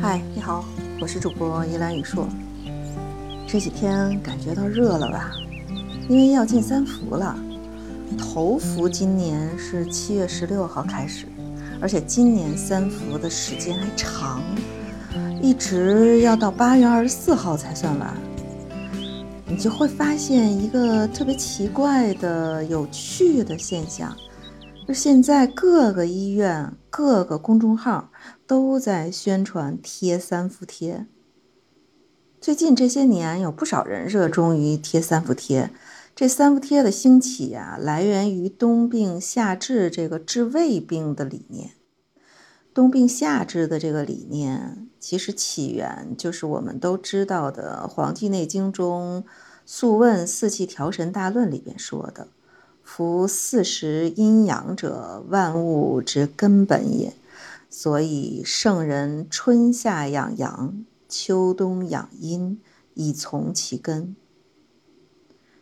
嗨，你好，我是主播依兰雨硕。这几天感觉到热了吧？因为要进三伏了。头伏今年是七月十六号开始，而且今年三伏的时间还长，一直要到八月二十四号才算完。你就会发现一个特别奇怪的、有趣的现象。现在，各个医院、各个公众号都在宣传贴三伏贴。最近这些年，有不少人热衷于贴三伏贴。这三伏贴的兴起啊，来源于冬病夏治这个治胃病的理念。冬病夏治的这个理念，其实起源就是我们都知道的《黄帝内经》中《素问·四气调神大论》里边说的。夫四时阴阳者，万物之根本也。所以圣人春夏养阳，秋冬养阴，以从其根。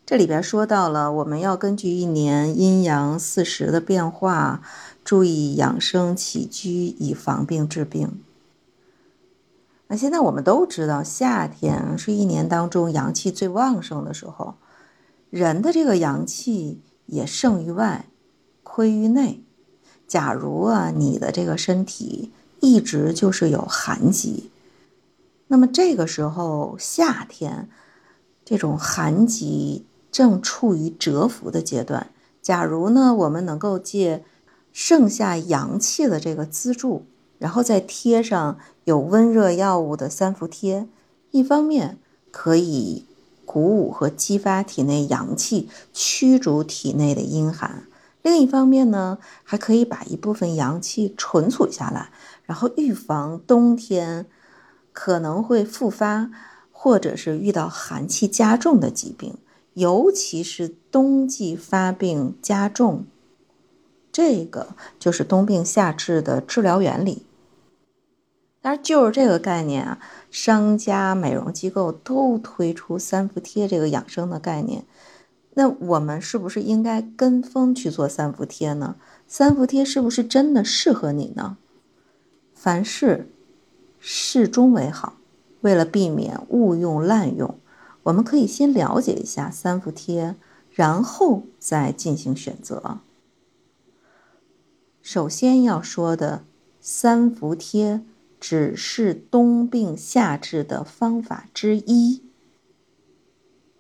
这里边说到了，我们要根据一年阴阳四时的变化，注意养生起居，以防病治病。那现在我们都知道，夏天是一年当中阳气最旺盛的时候，人的这个阳气。也盛于外，亏于内。假如啊，你的这个身体一直就是有寒疾，那么这个时候夏天，这种寒疾正处于蛰伏的阶段。假如呢，我们能够借盛夏阳气的这个资助，然后再贴上有温热药物的三伏贴，一方面可以。鼓舞和激发体内阳气，驱逐体内的阴寒。另一方面呢，还可以把一部分阳气存储下来，然后预防冬天可能会复发，或者是遇到寒气加重的疾病，尤其是冬季发病加重。这个就是冬病夏治的治疗原理。但是就是这个概念啊。商家、美容机构都推出三伏贴这个养生的概念，那我们是不是应该跟风去做三伏贴呢？三伏贴是不是真的适合你呢？凡事适中为好。为了避免误用滥用，我们可以先了解一下三伏贴，然后再进行选择。首先要说的三伏贴。只是冬病夏治的方法之一。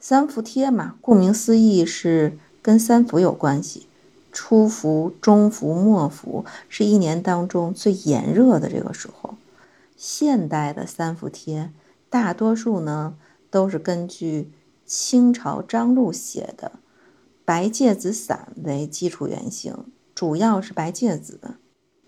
三伏贴嘛，顾名思义是跟三伏有关系。初伏、中伏、末伏是一年当中最炎热的这个时候。现代的三伏贴大多数呢都是根据清朝张禄写的《白芥子散》为基础原型，主要是白芥子，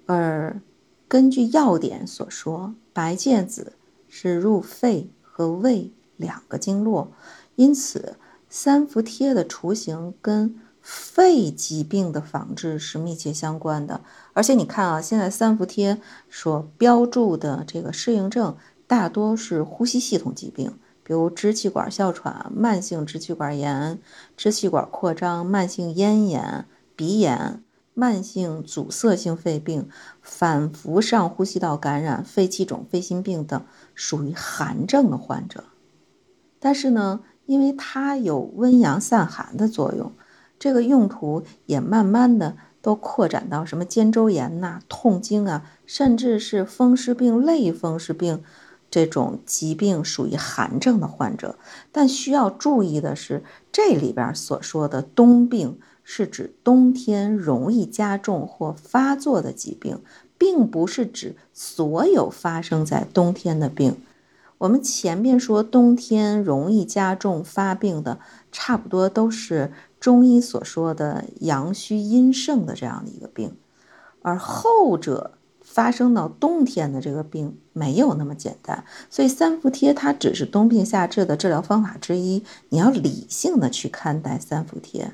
而。根据要点所说，白芥子是入肺和胃两个经络，因此三伏贴的雏形跟肺疾病的防治是密切相关的。而且你看啊，现在三伏贴所标注的这个适应症，大多是呼吸系统疾病，比如支气管哮喘、慢性支气管炎、支气管扩张、慢性咽炎、鼻炎。慢性阻塞性肺病、反复上呼吸道感染、肺气肿、肺心病等属于寒症的患者，但是呢，因为它有温阳散寒的作用，这个用途也慢慢的都扩展到什么肩周炎呐、痛经啊，甚至是风湿病、类风湿病这种疾病属于寒症的患者。但需要注意的是，这里边所说的冬病。是指冬天容易加重或发作的疾病，并不是指所有发生在冬天的病。我们前面说冬天容易加重发病的，差不多都是中医所说的阳虚阴盛的这样的一个病，而后者发生到冬天的这个病没有那么简单。所以三伏贴它只是冬病夏治的治疗方法之一，你要理性的去看待三伏贴。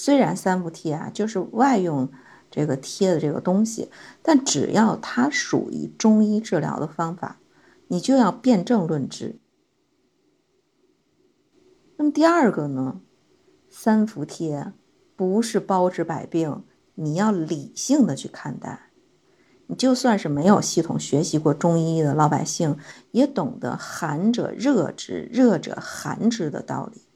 虽然三伏贴啊就是外用这个贴的这个东西，但只要它属于中医治疗的方法，你就要辨证论治。那么第二个呢，三伏贴不是包治百病，你要理性的去看待。你就算是没有系统学习过中医的老百姓，也懂得寒者热之，热者寒之的道理。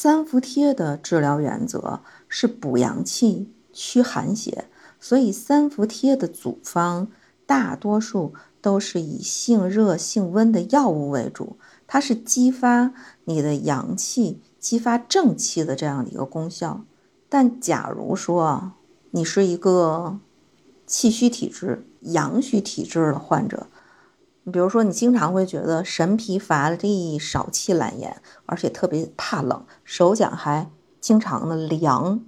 三伏贴的治疗原则是补阳气、驱寒邪，所以三伏贴的组方大多数都是以性热、性温的药物为主，它是激发你的阳气、激发正气的这样的一个功效。但假如说你是一个气虚体质、阳虚体质的患者，比如说，你经常会觉得神疲乏力、少气懒言，而且特别怕冷，手脚还经常的凉，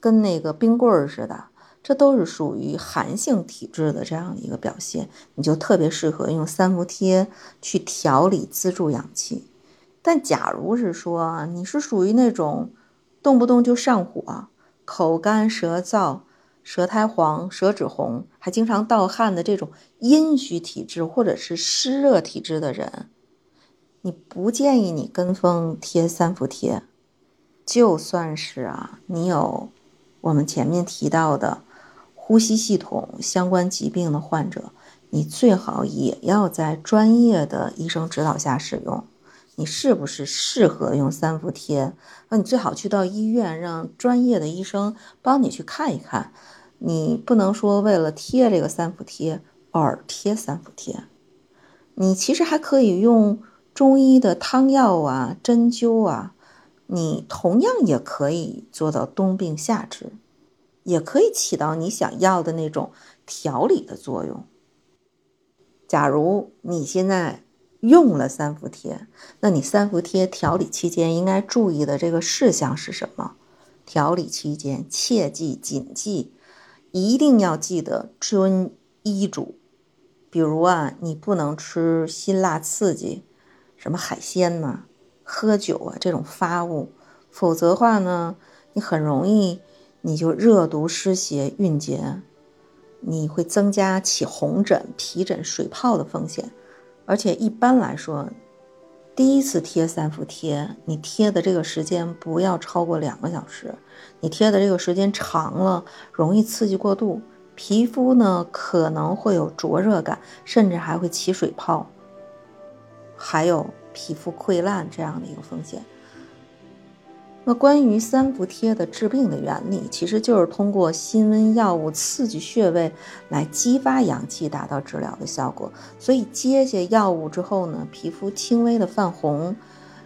跟那个冰棍儿似的，这都是属于寒性体质的这样一个表现，你就特别适合用三伏贴去调理、资助阳气。但假如是说你是属于那种动不动就上火、口干舌燥，舌苔黄、舌质红，还经常盗汗的这种阴虚体质或者是湿热体质的人，你不建议你跟风贴三伏贴。就算是啊，你有我们前面提到的呼吸系统相关疾病的患者，你最好也要在专业的医生指导下使用。你是不是适合用三伏贴？那你最好去到医院，让专业的医生帮你去看一看。你不能说为了贴这个三伏贴而贴三伏贴，你其实还可以用中医的汤药啊、针灸啊，你同样也可以做到冬病夏治，也可以起到你想要的那种调理的作用。假如你现在用了三伏贴，那你三伏贴调理期间应该注意的这个事项是什么？调理期间切记谨记。一定要记得遵医嘱，比如啊，你不能吃辛辣刺激，什么海鲜呐、喝酒啊这种发物，否则的话呢，你很容易你就热毒湿邪蕴结，你会增加起红疹、皮疹、水泡的风险，而且一般来说。第一次贴三伏贴，你贴的这个时间不要超过两个小时。你贴的这个时间长了，容易刺激过度，皮肤呢可能会有灼热感，甚至还会起水泡，还有皮肤溃烂这样的一个风险。那关于三伏贴的治病的原理，其实就是通过辛温药物刺激穴位，来激发阳气，达到治疗的效果。所以接下药物之后呢，皮肤轻微的泛红，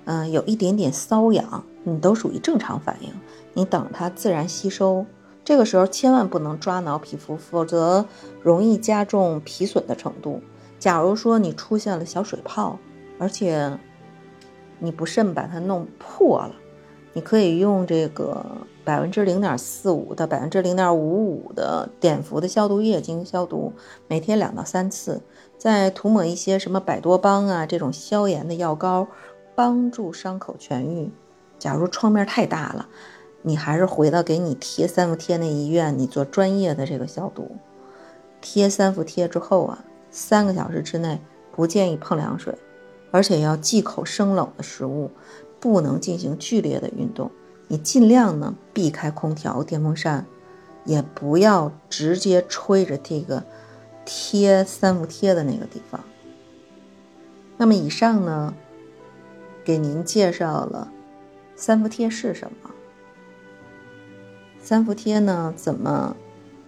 嗯，有一点点瘙痒，你都属于正常反应。你等它自然吸收，这个时候千万不能抓挠皮肤，否则容易加重皮损的程度。假如说你出现了小水泡，而且你不慎把它弄破了。你可以用这个百分之零点四五到百分之零点五五的碘伏的消毒液进行消毒，每天两到三次，再涂抹一些什么百多邦啊这种消炎的药膏，帮助伤口痊愈。假如创面太大了，你还是回到给你贴三伏贴那医院，你做专业的这个消毒。贴三伏贴之后啊，三个小时之内不建议碰凉水，而且要忌口生冷的食物。不能进行剧烈的运动，你尽量呢避开空调、电风扇，也不要直接吹着这个贴三伏贴的那个地方。那么以上呢，给您介绍了三伏贴是什么，三伏贴呢怎么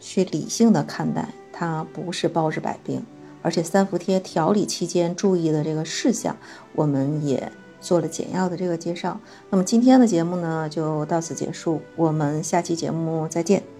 去理性的看待，它不是包治百病，而且三伏贴调理期间注意的这个事项，我们也。做了简要的这个介绍，那么今天的节目呢就到此结束，我们下期节目再见。